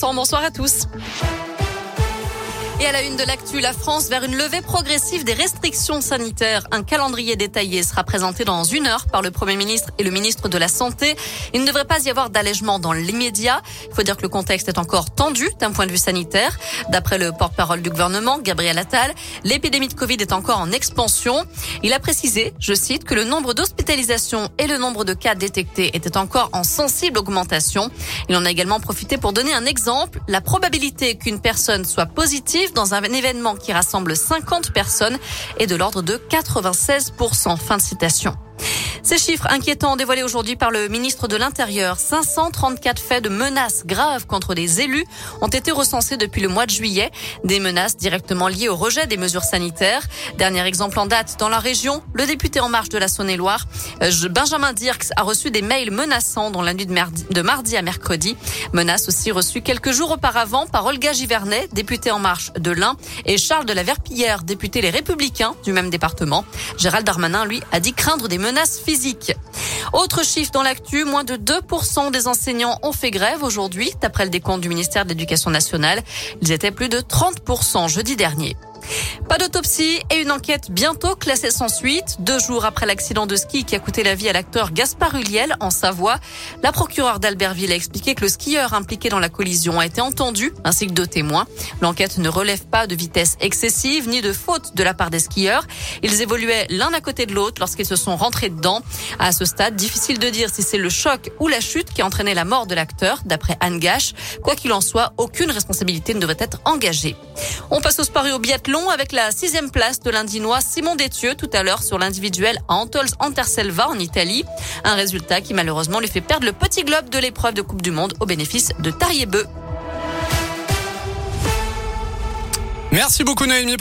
Bonsoir à tous. Et à la une de l'actu, la France vers une levée progressive des restrictions sanitaires. Un calendrier détaillé sera présenté dans une heure par le Premier ministre et le ministre de la Santé. Il ne devrait pas y avoir d'allègement dans l'immédiat. Il faut dire que le contexte est encore tendu d'un point de vue sanitaire. D'après le porte-parole du gouvernement, Gabriel Attal, l'épidémie de Covid est encore en expansion. Il a précisé, je cite, que le nombre d'hospitalisations et le nombre de cas détectés étaient encore en sensible augmentation. Il en a également profité pour donner un exemple. La probabilité qu'une personne soit positive dans un événement qui rassemble 50 personnes est de l'ordre de 96%. Fin de citation. Ces chiffres inquiétants dévoilés aujourd'hui par le ministre de l'Intérieur, 534 faits de menaces graves contre des élus ont été recensés depuis le mois de juillet, des menaces directement liées au rejet des mesures sanitaires. Dernier exemple en date dans la région, le député en marche de la Saône-et-Loire, euh, Benjamin Dirks, a reçu des mails menaçants dans la nuit de mardi à mercredi. Menaces aussi reçues quelques jours auparavant par Olga Givernet, députée en marche de l'Ain, et Charles de la Verpillière, député Les Républicains du même département. Gérald Darmanin, lui, a dit craindre des menaces physiques autre chiffre dans l'actu, moins de 2% des enseignants ont fait grève aujourd'hui, d'après le décompte du ministère de l'Éducation nationale. Ils étaient plus de 30% jeudi dernier. Pas d'autopsie et une enquête bientôt classée sans suite. Deux jours après l'accident de ski qui a coûté la vie à l'acteur Gaspard Huliel en Savoie, la procureure d'Albertville a expliqué que le skieur impliqué dans la collision a été entendu, ainsi que deux témoins. L'enquête ne relève pas de vitesse excessive ni de faute de la part des skieurs. Ils évoluaient l'un à côté de l'autre lorsqu'ils se sont rentrés dedans. À ce stade, difficile de dire si c'est le choc ou la chute qui a entraîné la mort de l'acteur, d'après Anne Gache. Quoi qu'il en soit, aucune responsabilité ne devrait être engagée. On passe au sport au biathlon avec la sixième place de l'Indinois Simon Détieux tout à l'heure sur l'individuel à Antols Anterselva en Italie. Un résultat qui malheureusement lui fait perdre le petit globe de l'épreuve de Coupe du Monde au bénéfice de Tariebeu. Merci beaucoup Noémie.